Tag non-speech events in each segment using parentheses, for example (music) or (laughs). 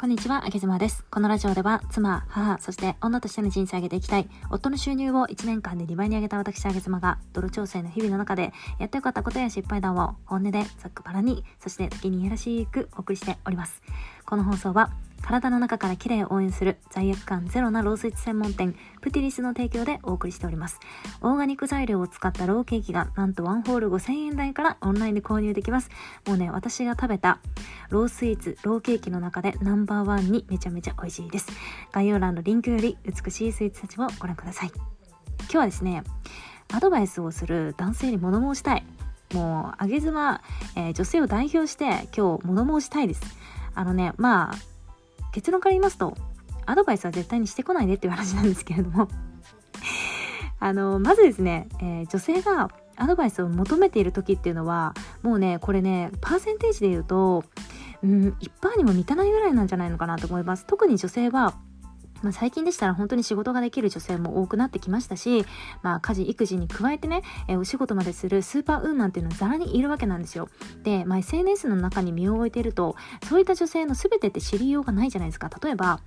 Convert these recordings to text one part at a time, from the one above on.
こんにちは、あげずまです。このラジオでは、妻、母、そして女としての人生を上げていきたい、夫の収入を1年間で2倍に上げた私、あげずまが、泥調整の日々の中で、やってよかったことや失敗談を本音でざっくばらに、そして時にいやらしくお送りしております。この放送は、体の中から綺麗を応援する罪悪感ゼロなロースイーツ専門店プティリスの提供でお送りしております。オーガニック材料を使ったローケーキがなんとワンホール5000円台からオンラインで購入できます。もうね、私が食べたロースイーツ、ローケーキの中でナンバーワンにめちゃめちゃ美味しいです。概要欄のリンクより美しいスイーツたちをご覧ください。今日はですね、アドバイスをする男性に物申したい。もう、あげ妻、えー、女性を代表して今日物申したいです。あのね、まあ、結論から言いますとアドバイスは絶対にしてこないでっていう話なんですけれども (laughs) あのまずですね、えー、女性がアドバイスを求めている時っていうのはもうねこれねパーセンテージで言うとうん1%にも満たないぐらいなんじゃないのかなと思います。特に女性はまあ、最近でしたら本当に仕事ができる女性も多くなってきましたし、まあ、家事育児に加えてね、えー、お仕事までするスーパーウーマンっていうのはざらにいるわけなんですよ。で、まあ、SNS の中に身を置いているとそういった女性の全てって知りようがないじゃないですか。例えば、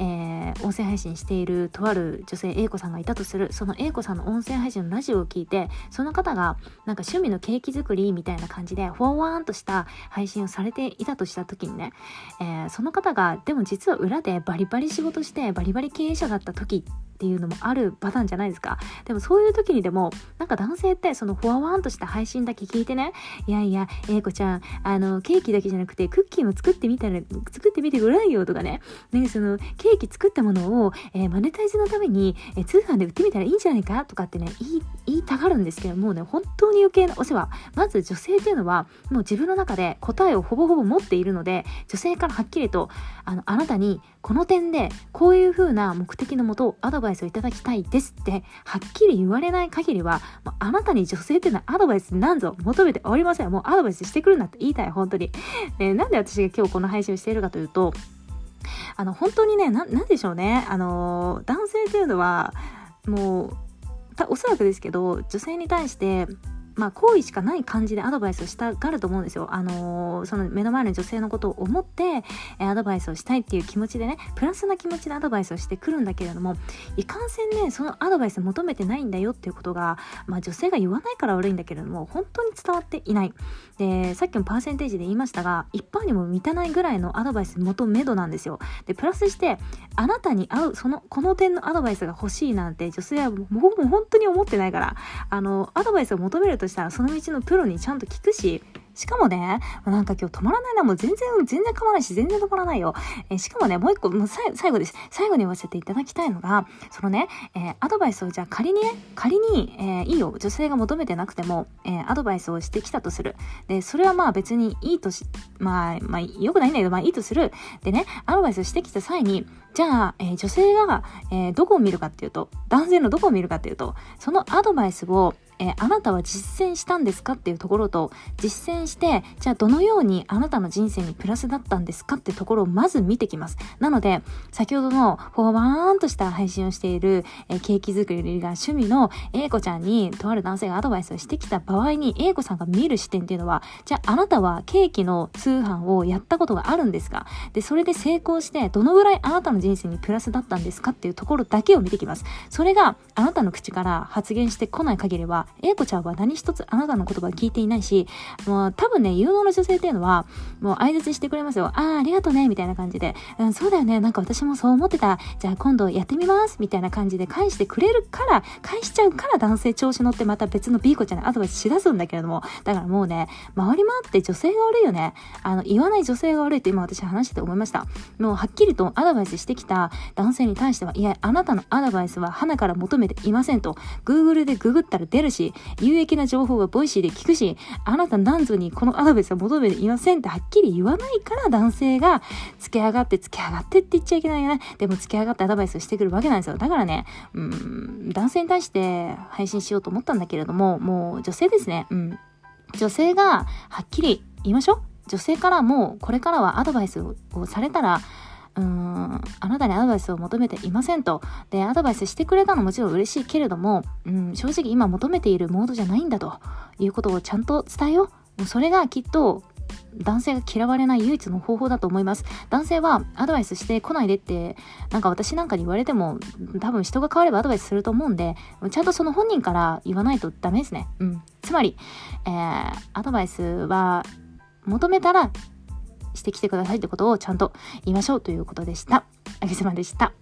えー、音声配信しているとある女性 A 子さんがいたとする。その A 子さんの音声配信のラジオを聞いてその方がなんか趣味のケーキ作りみたいな感じでフォーワーンとした配信をされていたとした時にね、えー、その方がでも実は裏でバリバリ仕事してバリバリ経営者だった時っていうのもあるパターンじゃないですか。でもそういう時にでも、なんか男性ってそのフォアワンとした配信だけ聞いてね、いやいや、えいこちゃん、あの、ケーキだけじゃなくてクッキーも作ってみたら、作ってみてごらんよとかね、なんかその、ケーキ作ったものを、えー、マネタイズのために、えー、通販で売ってみたらいいんじゃないかとかってね、言い、たがるんですけどもうね、本当に余計なお世話。まず女性っていうのは、もう自分の中で答えをほぼほぼ持っているので、女性からはっきりと、あの、あなたに、この点で、こういう風な目的のもと、アドバイスをいただきたいですってはっきり言われない限りは、もうあなたに女性っていうのはアドバイスなんぞ求めておりません。もうアドバイスしてくるんだって言いたい、本当に。えなんで私が今日この配信をしているかというと、あの、本当にね、な、なんでしょうね。あの、男性というのは、もう、おそらくですけど、女性に対して、まあ、好意しかない感じでアドバイスをしたがると思うんですよ。あのー、その目の前の女性のことを思って、えアドバイスをしたいっていう気持ちでね、プラスな気持ちでアドバイスをしてくるんだけれども、いかんせんね、そのアドバイス求めてないんだよっていうことが、まあ、女性が言わないから悪いんだけれども、本当に伝わっていない。で、さっきのパーセンテージで言いましたが、一般にも満たないぐらいのアドバイス元めどなんですよ。で、プラスして、あなたに合う、その、この点のアドバイスが欲しいなんて女性はもう本当に思ってないから、あの、アドバイスを求めるとしたらその道のプロにちゃんと聞くししかもね、なんか今日止まらないな。もう全然、全然構わないし、全然止まらないよ。えー、しかもね、もう一個、もう最後です。最後に言わせていただきたいのが、そのね、えー、アドバイスをじゃあ仮にね、仮に、えー、いいよ。女性が求めてなくても、えアドバイスをしてきたとする。で、それはまあ別にいいとし、まあ、まあ、良くないんだけど、まあいいとする。でね、アドバイスをしてきた際に、じゃあ、え女性が、えどこを見るかっていうと、男性のどこを見るかっていうと、そのアドバイスを、えー、あなたは実践したんですかっていうところと、実践して、じゃあどのようにあなたの人生にプラスだったんですかってところをまず見てきます。なので、先ほどのフォーワーンとした配信をしている、えー、ケーキ作りが趣味の A 子ちゃんに、とある男性がアドバイスをしてきた場合に、A 子さんが見る視点っていうのは、じゃああなたはケーキの通販をやったことがあるんですか？で、それで成功して、どのぐらいあなたの人生にプラスだったんですかっていうところだけを見てきます。それがあなたの口から発言してこない限りは、英子ちゃんは何一つあなたの言葉聞いていないし、もう多分ね、有能な女性っていうのは、もう相槌してくれますよ。ああ、ありがとうね、みたいな感じで、うん、そうだよね、なんか私もそう思ってた。じゃあ今度やってみます、みたいな感じで返してくれるから、返しちゃうから男性調子乗ってまた別の B 子ちゃんにアドバイスしだすんだけれども、だからもうね、回り回って女性が悪いよね。あの、言わない女性が悪いって今私話してて思いました。もうはっきりとアドバイスしてきた男性に対しては、いや、あなたのアドバイスはハナから求めていませんと、Google でググったら出るし、有益な情報が Voicy で聞くし、あなたなんぞにこのアドバイスは求めていませんってはっきり言わないから男性が付け上がって付け上がってって言っちゃいけないよね。でも付け上がってアドバイスをしてくるわけなんですよ。だからね、うん、男性に対して配信しようと思ったんだけれども、もう女性ですね。うん。女性がはっきり言いましょう。女性からもうこれからはアドバイスをされたら、うん、あなたにアドバイスを求めていませんと。で、アドバイスしてくれたのもちろん嬉しいけれども、うん、正直今求めているモードじゃないんだということをちゃんと伝えよう。もうそれがきっと男性が嫌われない唯一の方法だと思います。男性はアドバイスしてこないでって、なんか私なんかに言われても、多分人が変わればアドバイスすると思うんで、ちゃんとその本人から言わないとダメですね。うん。つまり、えー、アドバイスは求めたらしてきてくださいってことをちゃんと言いましょうということでした。あげさまでした。